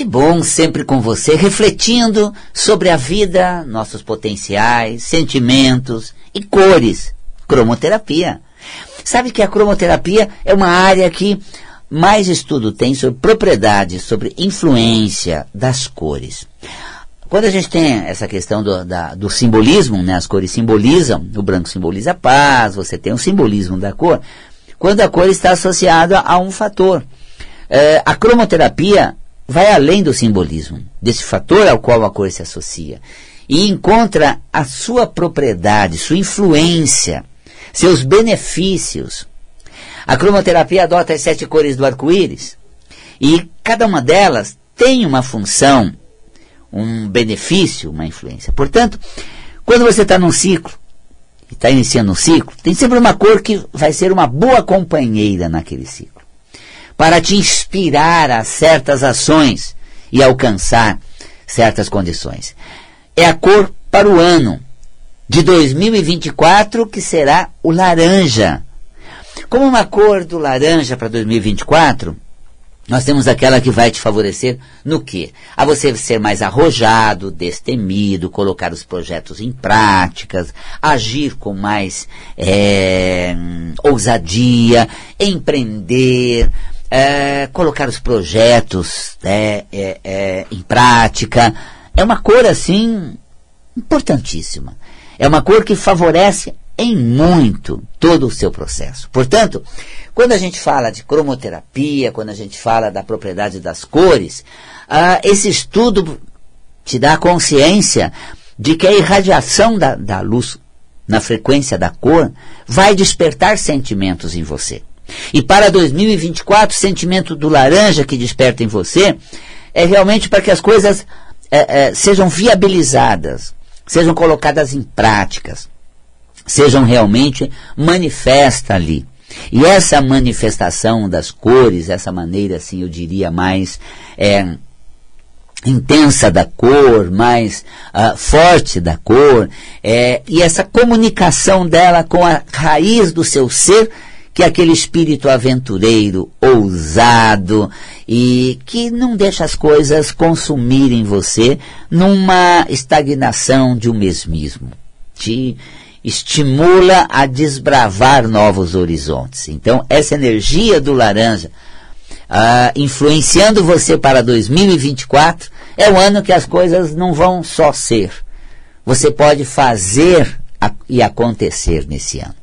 Que bom sempre com você, refletindo sobre a vida, nossos potenciais, sentimentos e cores. Cromoterapia. Sabe que a cromoterapia é uma área que mais estudo tem sobre propriedades, sobre influência das cores. Quando a gente tem essa questão do, da, do simbolismo, né, as cores simbolizam, o branco simboliza a paz, você tem o simbolismo da cor, quando a cor está associada a um fator. É, a cromoterapia vai além do simbolismo, desse fator ao qual a cor se associa, e encontra a sua propriedade, sua influência, seus benefícios. A cromoterapia adota as sete cores do arco-íris, e cada uma delas tem uma função, um benefício, uma influência. Portanto, quando você está num ciclo, e está iniciando um ciclo, tem sempre uma cor que vai ser uma boa companheira naquele ciclo para te inspirar a certas ações e alcançar certas condições. É a cor para o ano de 2024 que será o laranja. Como uma cor do laranja para 2024, nós temos aquela que vai te favorecer no quê? A você ser mais arrojado, destemido, colocar os projetos em práticas, agir com mais é, ousadia, empreender, é, colocar os projetos né, é, é, em prática. É uma cor, assim, importantíssima. É uma cor que favorece em muito todo o seu processo. Portanto, quando a gente fala de cromoterapia, quando a gente fala da propriedade das cores, ah, esse estudo te dá consciência de que a irradiação da, da luz na frequência da cor vai despertar sentimentos em você. E para 2024, o sentimento do laranja que desperta em você é realmente para que as coisas é, é, sejam viabilizadas, sejam colocadas em práticas, sejam realmente manifestas ali. E essa manifestação das cores, essa maneira, assim, eu diria, mais é, intensa da cor, mais uh, forte da cor, é, e essa comunicação dela com a raiz do seu ser que é aquele espírito aventureiro, ousado e que não deixa as coisas consumirem você numa estagnação de um mesmismo. Te estimula a desbravar novos horizontes. Então, essa energia do laranja, ah, influenciando você para 2024, é o ano que as coisas não vão só ser. Você pode fazer e acontecer nesse ano.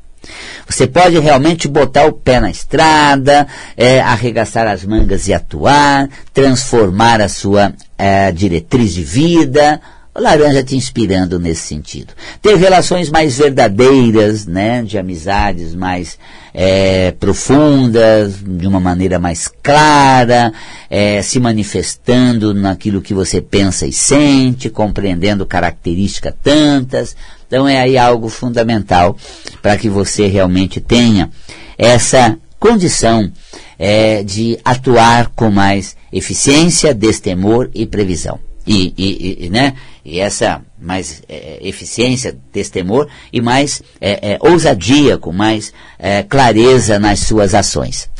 Você pode realmente botar o pé na estrada, é, arregaçar as mangas e atuar, transformar a sua é, diretriz de vida. O laranja te inspirando nesse sentido. Ter relações mais verdadeiras, né, de amizades mais é, profundas, de uma maneira mais clara, é, se manifestando naquilo que você pensa e sente, compreendendo características tantas, então é aí algo fundamental para que você realmente tenha essa condição é, de atuar com mais eficiência, destemor e previsão. E, e, e, né? e essa mais é, eficiência, destemor e mais é, é ousadia, com mais é, clareza nas suas ações.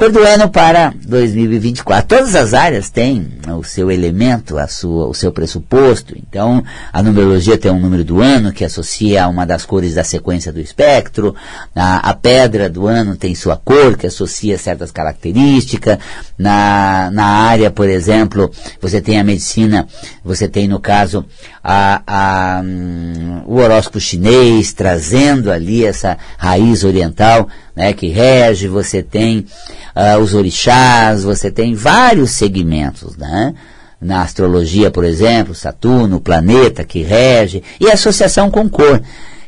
Cor do ano para 2024. Todas as áreas têm o seu elemento, a sua, o seu pressuposto. Então, a numerologia tem um número do ano que associa a uma das cores da sequência do espectro. A, a pedra do ano tem sua cor que associa certas características. Na, na área, por exemplo, você tem a medicina, você tem no caso a, a, um, o horóscopo chinês trazendo ali essa raiz oriental né, que rege, você tem uh, os orixás, você tem vários segmentos, né? Na astrologia, por exemplo, Saturno, o planeta que rege, e associação com cor.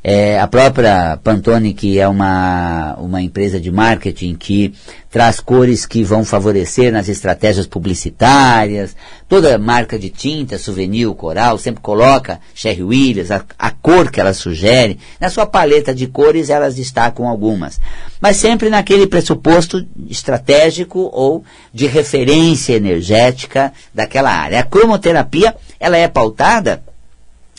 É, a própria Pantone, que é uma, uma empresa de marketing que traz cores que vão favorecer nas estratégias publicitárias, toda marca de tinta, souvenir, coral, sempre coloca Sherry Williams, a, a cor que ela sugere. Na sua paleta de cores, elas destacam algumas. Mas sempre naquele pressuposto estratégico ou de referência energética daquela área. A cromoterapia, ela é pautada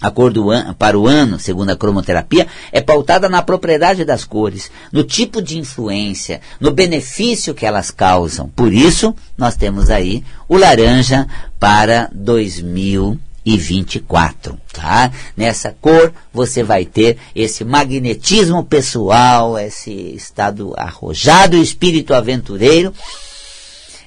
a cor do an, para o ano, segundo a cromoterapia, é pautada na propriedade das cores, no tipo de influência, no benefício que elas causam. Por isso, nós temos aí o laranja para 2024, tá? Nessa cor você vai ter esse magnetismo pessoal, esse estado arrojado, espírito aventureiro,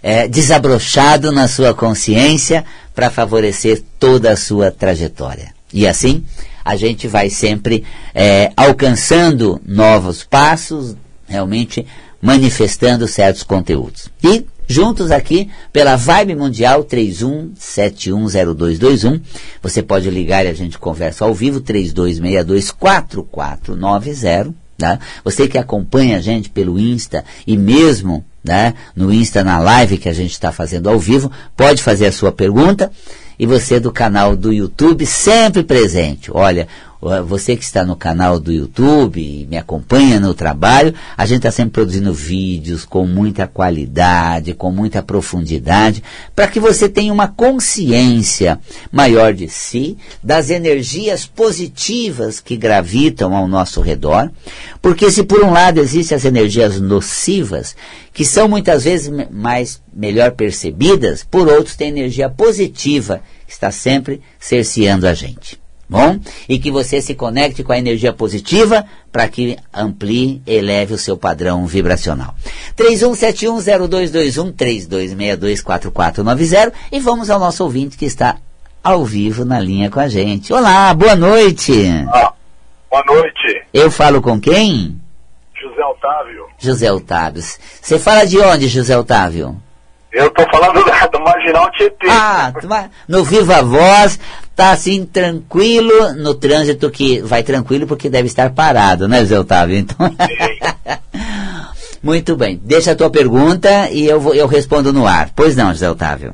é, desabrochado na sua consciência para favorecer toda a sua trajetória. E assim, a gente vai sempre é, alcançando novos passos, realmente manifestando certos conteúdos. E juntos aqui pela Vibe Mundial 31710221. Você pode ligar e a gente conversa ao vivo 32624490. Né? Você que acompanha a gente pelo Insta e mesmo né, no Insta na live que a gente está fazendo ao vivo, pode fazer a sua pergunta e você do canal do YouTube sempre presente. Olha, você que está no canal do YouTube me acompanha no trabalho, a gente está sempre produzindo vídeos com muita qualidade, com muita profundidade, para que você tenha uma consciência maior de si, das energias positivas que gravitam ao nosso redor, porque se por um lado existem as energias nocivas, que são muitas vezes mais melhor percebidas, por outros tem energia positiva que está sempre cerceando a gente. Bom? E que você se conecte com a energia positiva para que amplie, eleve o seu padrão vibracional. 31710221 32624490 e vamos ao nosso ouvinte que está ao vivo na linha com a gente. Olá, boa noite. Ah, boa noite. Eu falo com quem? José Otávio. José Otávio. Você fala de onde, José Otávio? Eu tô falando do Marginal Tietê. Ah, no Viva Voz, tá assim, tranquilo no trânsito, que vai tranquilo porque deve estar parado, né, Zé Otávio? Então... Muito bem. Deixa a tua pergunta e eu, vou, eu respondo no ar. Pois não, José Otávio.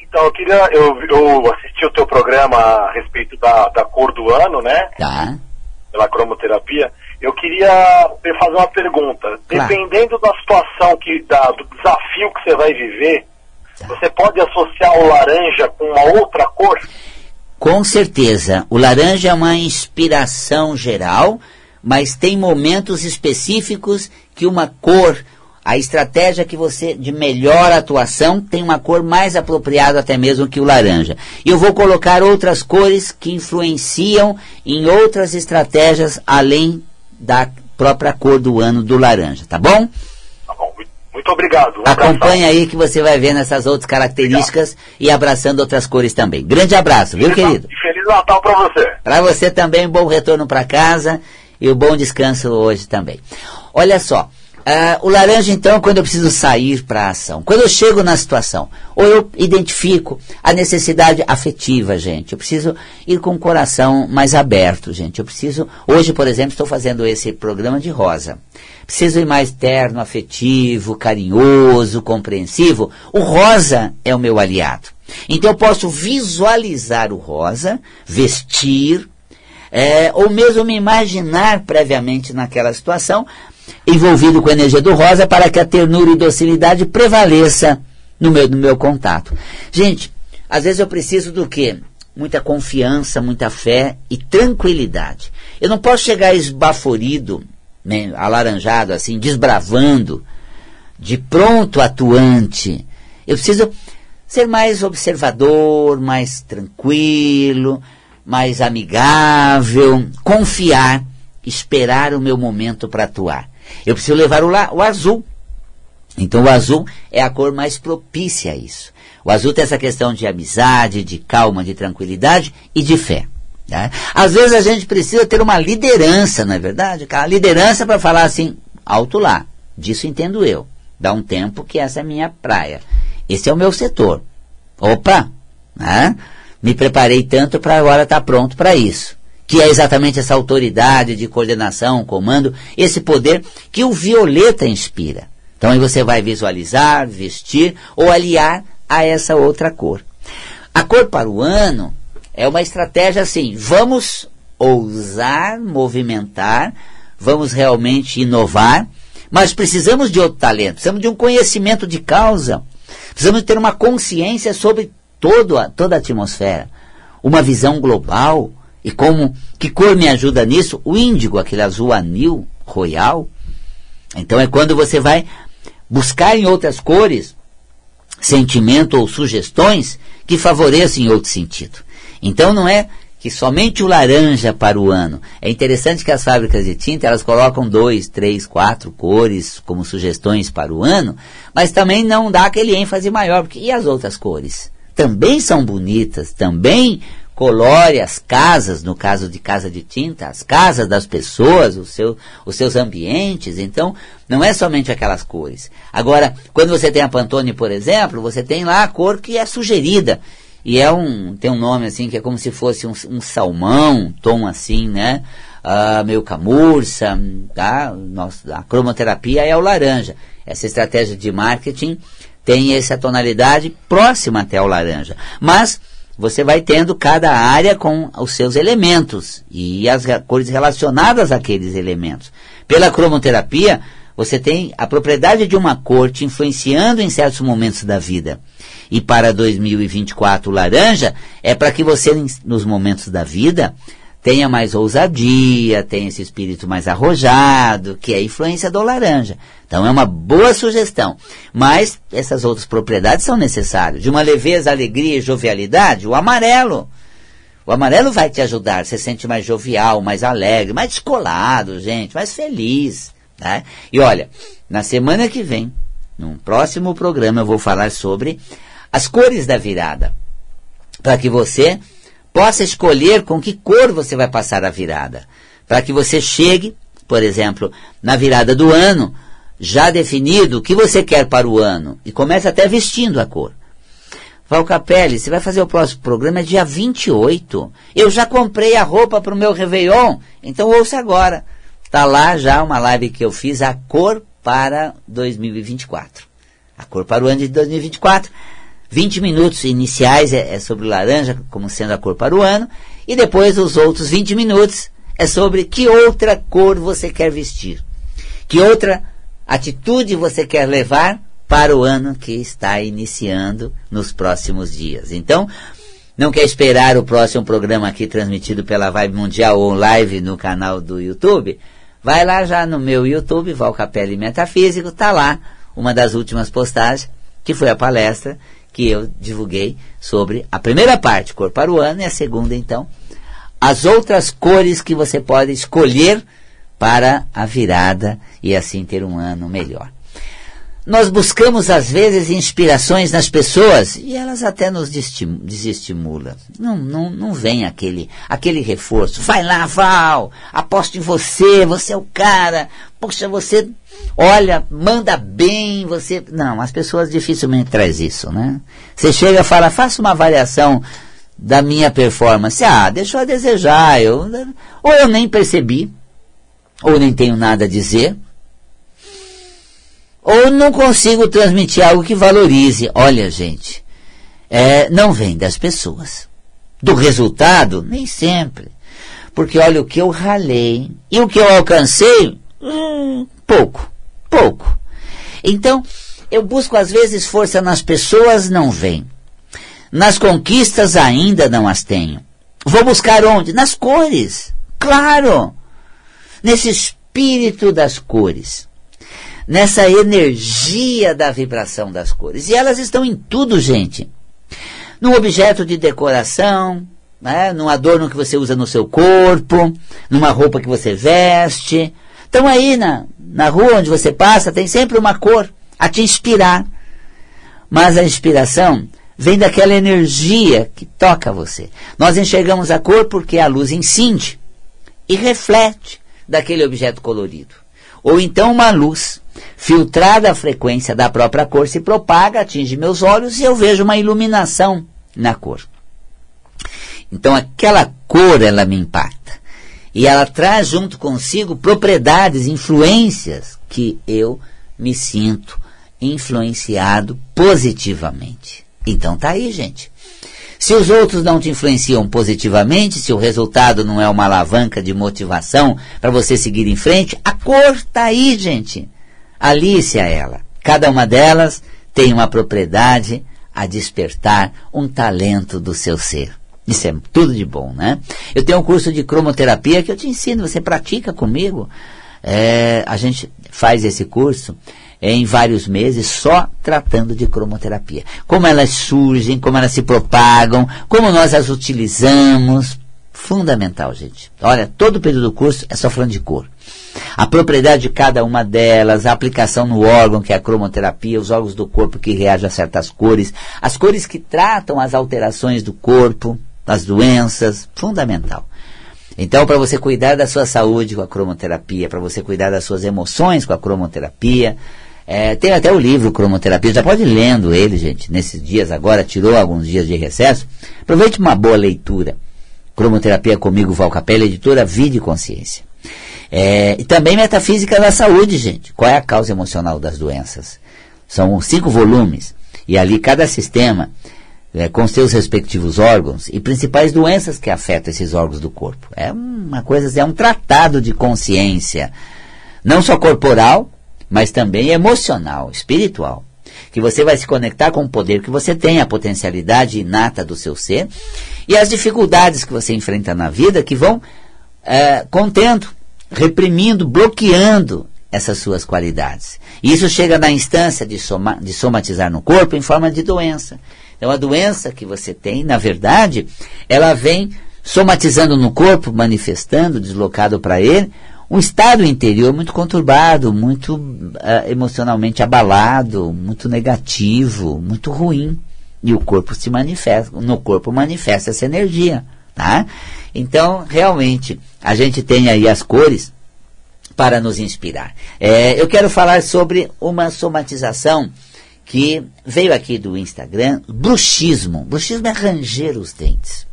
Então, eu queria. Eu, eu assisti o teu programa a respeito da, da cor do ano, né? Tá. Pela cromoterapia. Eu queria fazer uma pergunta. Claro. Dependendo da situação, que, da, do desafio que você vai viver, você pode associar o laranja com uma outra cor? Com certeza. O laranja é uma inspiração geral, mas tem momentos específicos que uma cor, a estratégia que você de melhor atuação tem uma cor mais apropriada até mesmo que o laranja. E eu vou colocar outras cores que influenciam em outras estratégias além da própria cor do ano do laranja, tá bom? Obrigado. Um Acompanha aí que você vai ver nessas outras características obrigado. e abraçando outras cores também. Grande abraço, feliz viu, querido? E feliz Natal para você. Para você também, bom retorno para casa e um bom descanso hoje também. Olha só, Uh, o laranja, então, quando eu preciso sair para a ação. Quando eu chego na situação, ou eu identifico a necessidade afetiva, gente. Eu preciso ir com o coração mais aberto, gente. Eu preciso. Hoje, por exemplo, estou fazendo esse programa de rosa. Preciso ir mais terno, afetivo, carinhoso, compreensivo. O rosa é o meu aliado. Então eu posso visualizar o rosa, vestir, é, ou mesmo me imaginar previamente naquela situação, envolvido com a energia do rosa para que a ternura e docilidade prevaleça no meu, no meu contato. Gente, às vezes eu preciso do quê? Muita confiança, muita fé e tranquilidade. Eu não posso chegar esbaforido, né, alaranjado, assim, desbravando, de pronto atuante. Eu preciso ser mais observador, mais tranquilo, mais amigável, confiar, esperar o meu momento para atuar. Eu preciso levar o, la, o azul. Então o azul é a cor mais propícia a isso. O azul tem essa questão de amizade, de calma, de tranquilidade e de fé. Né? Às vezes a gente precisa ter uma liderança, não é verdade? A liderança para falar assim, alto lá. Disso entendo eu. Dá um tempo que essa é minha praia. Esse é o meu setor. Opa! Né? Me preparei tanto para agora estar tá pronto para isso que é exatamente essa autoridade de coordenação, comando, esse poder que o violeta inspira. Então aí você vai visualizar, vestir ou aliar a essa outra cor. A cor para o ano é uma estratégia assim, vamos ousar, movimentar, vamos realmente inovar, mas precisamos de outro talento, precisamos de um conhecimento de causa, precisamos ter uma consciência sobre todo a, toda a atmosfera, uma visão global, E como que cor me ajuda nisso? O índigo, aquele azul anil royal. Então é quando você vai buscar em outras cores sentimento ou sugestões que favoreçam em outro sentido. Então não é que somente o laranja para o ano. É interessante que as fábricas de tinta elas colocam dois, três, quatro cores como sugestões para o ano, mas também não dá aquele ênfase maior, porque e as outras cores? Também são bonitas, também colore as casas, no caso de casa de tinta, as casas das pessoas, seu, os seus ambientes. Então, não é somente aquelas cores. Agora, quando você tem a Pantone, por exemplo, você tem lá a cor que é sugerida. E é um, tem um nome assim que é como se fosse um, um salmão, um tom assim, né? Uh, meio camurça, tá? Nossa, a cromoterapia é o laranja. Essa estratégia de marketing tem essa tonalidade próxima até ao laranja. Mas você vai tendo cada área com os seus elementos e as cores relacionadas àqueles elementos. Pela cromoterapia, você tem a propriedade de uma cor te influenciando em certos momentos da vida. E para 2024, o laranja é para que você, nos momentos da vida, tenha mais ousadia, tenha esse espírito mais arrojado, que é a influência do laranja. Então é uma boa sugestão. Mas essas outras propriedades são necessárias. De uma leveza, alegria e jovialidade, o amarelo. O amarelo vai te ajudar. Você se sente mais jovial, mais alegre, mais descolado, gente, mais feliz. Tá? E olha, na semana que vem, num próximo programa, eu vou falar sobre as cores da virada. Para que você possa escolher com que cor você vai passar a virada. Para que você chegue, por exemplo, na virada do ano, já definido o que você quer para o ano. E comece até vestindo a cor. Val Capelli, você vai fazer o próximo programa é dia 28. Eu já comprei a roupa para o meu Réveillon, então ouça agora. Está lá já uma live que eu fiz, a cor para 2024. A cor para o ano de 2024. 20 minutos iniciais é, é sobre laranja, como sendo a cor para o ano. E depois os outros 20 minutos é sobre que outra cor você quer vestir. Que outra atitude você quer levar para o ano que está iniciando nos próximos dias. Então, não quer esperar o próximo programa aqui transmitido pela Vibe Mundial ou live no canal do YouTube? Vai lá já no meu YouTube, Val Metafísico, tá lá uma das últimas postagens, que foi a palestra que eu divulguei sobre a primeira parte, cor para o ano, e a segunda, então, as outras cores que você pode escolher para a virada e assim ter um ano melhor. Nós buscamos, às vezes, inspirações nas pessoas e elas até nos desestimulam. Não, não, não vem aquele, aquele reforço. Vai lá, Val, aposto em você, você é o cara. Poxa, você, olha, manda bem, você... Não, as pessoas dificilmente trazem isso, né? Você chega e fala, faça uma avaliação da minha performance. Ah, deixou a desejar. Eu, ou eu nem percebi, ou nem tenho nada a dizer ou não consigo transmitir algo que valorize. Olha, gente, é, não vem das pessoas. Do resultado, nem sempre. Porque olha o que eu ralei e o que eu alcancei, pouco, pouco. Então, eu busco às vezes força nas pessoas, não vem. Nas conquistas ainda não as tenho. Vou buscar onde? Nas cores. Claro. Nesse espírito das cores nessa energia da vibração das cores. E elas estão em tudo, gente. Num objeto de decoração, né, num adorno que você usa no seu corpo, numa roupa que você veste. Então aí na, na rua onde você passa tem sempre uma cor a te inspirar. Mas a inspiração vem daquela energia que toca você. Nós enxergamos a cor porque a luz incide e reflete daquele objeto colorido. Ou então uma luz filtrada a frequência da própria cor se propaga, atinge meus olhos e eu vejo uma iluminação na cor. Então aquela cor ela me impacta. E ela traz junto consigo propriedades, influências que eu me sinto influenciado positivamente. Então tá aí, gente. Se os outros não te influenciam positivamente, se o resultado não é uma alavanca de motivação para você seguir em frente, a cor tá aí, gente. Alice a ela. Cada uma delas tem uma propriedade a despertar um talento do seu ser. Isso é tudo de bom, né? Eu tenho um curso de cromoterapia que eu te ensino, você pratica comigo. É, a gente faz esse curso em vários meses só tratando de cromoterapia. Como elas surgem, como elas se propagam, como nós as utilizamos. Fundamental, gente. Olha, todo o período do curso é só falando de cor. A propriedade de cada uma delas, a aplicação no órgão, que é a cromoterapia, os órgãos do corpo que reagem a certas cores, as cores que tratam as alterações do corpo, as doenças, fundamental. Então, para você cuidar da sua saúde com a cromoterapia, para você cuidar das suas emoções com a cromoterapia, é, tem até o livro Cromoterapia, já pode ir lendo ele, gente, nesses dias agora, tirou alguns dias de recesso. Aproveite uma boa leitura. Cromoterapia comigo, Val Capella, editora Vida e Consciência. É, e também Metafísica da Saúde, gente. Qual é a causa emocional das doenças? São cinco volumes, e ali cada sistema, é, com seus respectivos órgãos e principais doenças que afetam esses órgãos do corpo. É uma coisa, é um tratado de consciência, não só corporal, mas também emocional, espiritual. Que você vai se conectar com o poder que você tem, a potencialidade inata do seu ser e as dificuldades que você enfrenta na vida que vão é, contendo, reprimindo, bloqueando essas suas qualidades. E isso chega na instância de, soma, de somatizar no corpo em forma de doença. Então a doença que você tem, na verdade, ela vem somatizando no corpo, manifestando, deslocado para ele, um estado interior muito conturbado, muito uh, emocionalmente abalado, muito negativo, muito ruim. E o corpo se manifesta, no corpo manifesta essa energia, tá? Então, realmente, a gente tem aí as cores para nos inspirar. É, eu quero falar sobre uma somatização que veio aqui do Instagram, bruxismo. Bruxismo é ranger os dentes.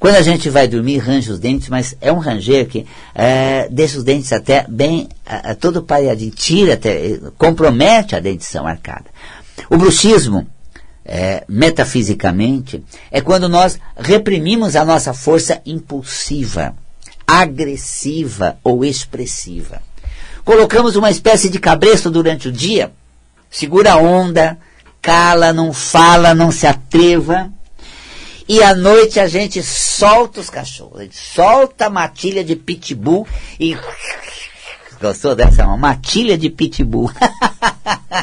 Quando a gente vai dormir, range os dentes, mas é um ranger que é, deixa os dentes até bem, é, todo pareadinho, tira até, compromete a dentição arcada. O bruxismo, é, metafisicamente, é quando nós reprimimos a nossa força impulsiva, agressiva ou expressiva. Colocamos uma espécie de cabresto durante o dia, segura a onda, cala, não fala, não se atreva, e à noite a gente solta os cachorros. A gente solta a matilha de pitbull e. Gostou dessa? Uma matilha de pitbull.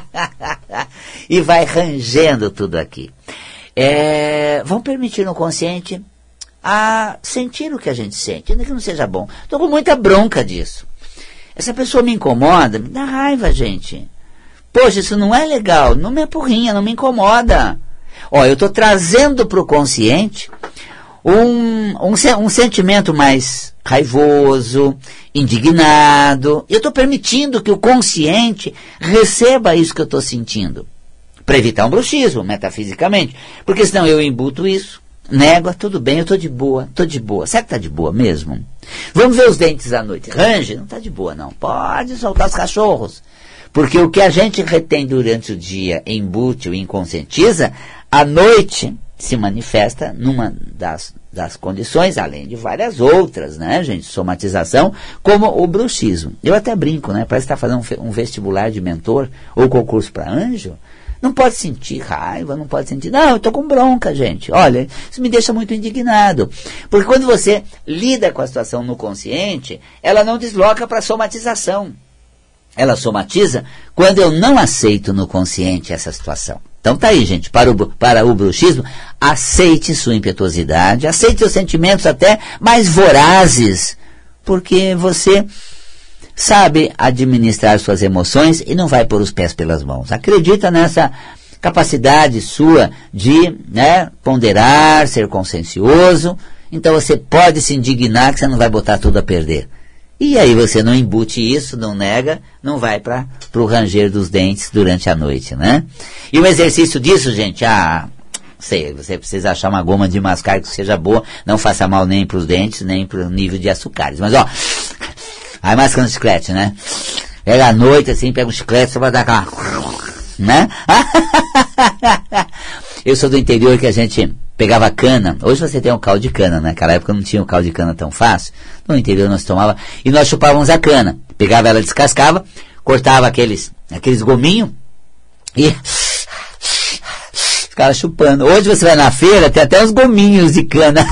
e vai rangendo tudo aqui. É, vamos permitir no consciente a sentir o que a gente sente, ainda que não seja bom. Estou com muita bronca disso. Essa pessoa me incomoda, me dá raiva, gente. Poxa, isso não é legal, não me apurrinha, não me incomoda. Ó, eu estou trazendo para o consciente um, um, um sentimento mais raivoso, indignado. Eu estou permitindo que o consciente receba isso que eu estou sentindo. Para evitar um bruxismo, metafisicamente. Porque senão eu embuto isso, nego, tudo bem, eu estou de boa, estou de boa. Será que está de boa mesmo? Vamos ver os dentes à noite. Range? Não está de boa, não. Pode soltar os cachorros. Porque o que a gente retém durante o dia, embute ou inconscientiza, à noite se manifesta numa das, das condições, além de várias outras, né, gente? Somatização, como o bruxismo. Eu até brinco, né? Parece que está fazendo um, um vestibular de mentor ou concurso para anjo. Não pode sentir raiva, não pode sentir. Não, eu estou com bronca, gente. Olha, isso me deixa muito indignado. Porque quando você lida com a situação no consciente, ela não desloca para a somatização. Ela somatiza quando eu não aceito no consciente essa situação. Então tá aí, gente, para o, para o bruxismo, aceite sua impetuosidade, aceite seus sentimentos até mais vorazes, porque você sabe administrar suas emoções e não vai pôr os pés pelas mãos. Acredita nessa capacidade sua de né, ponderar, ser consciencioso, então você pode se indignar que você não vai botar tudo a perder. E aí você não embute isso, não nega, não vai para o ranger dos dentes durante a noite, né? E o exercício disso, gente, ah, sei, você precisa achar uma goma de mascar que seja boa, não faça mal nem para os dentes, nem para o nível de açúcares. Mas ó, aí mascando chiclete, né? Pega à noite assim, pega um chiclete só para dar aquela, né? Eu sou do interior que a gente pegava cana. Hoje você tem um caldo de cana, né? naquela época não tinha um caldo de cana tão fácil. No interior nós tomava e nós chupávamos a cana. Pegava ela, descascava, cortava aqueles, aqueles gominhos e caras chupando. Hoje você vai na feira, tem até uns gominhos de cana.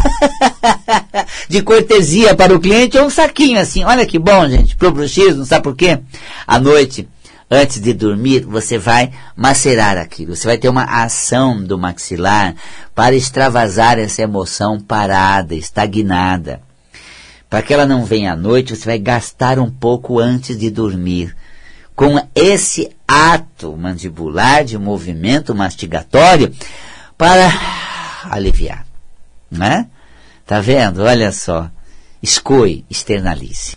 de cortesia para o cliente, ou um saquinho assim. Olha que bom, gente, pro bruxismo, sabe por quê? À noite, antes de dormir, você vai macerar aquilo. Você vai ter uma ação do maxilar para extravasar essa emoção parada, estagnada. Para que ela não venha à noite, você vai gastar um pouco antes de dormir. Com esse ato mandibular de movimento mastigatório para aliviar. Né? Tá vendo? Olha só. Escoe, externalize.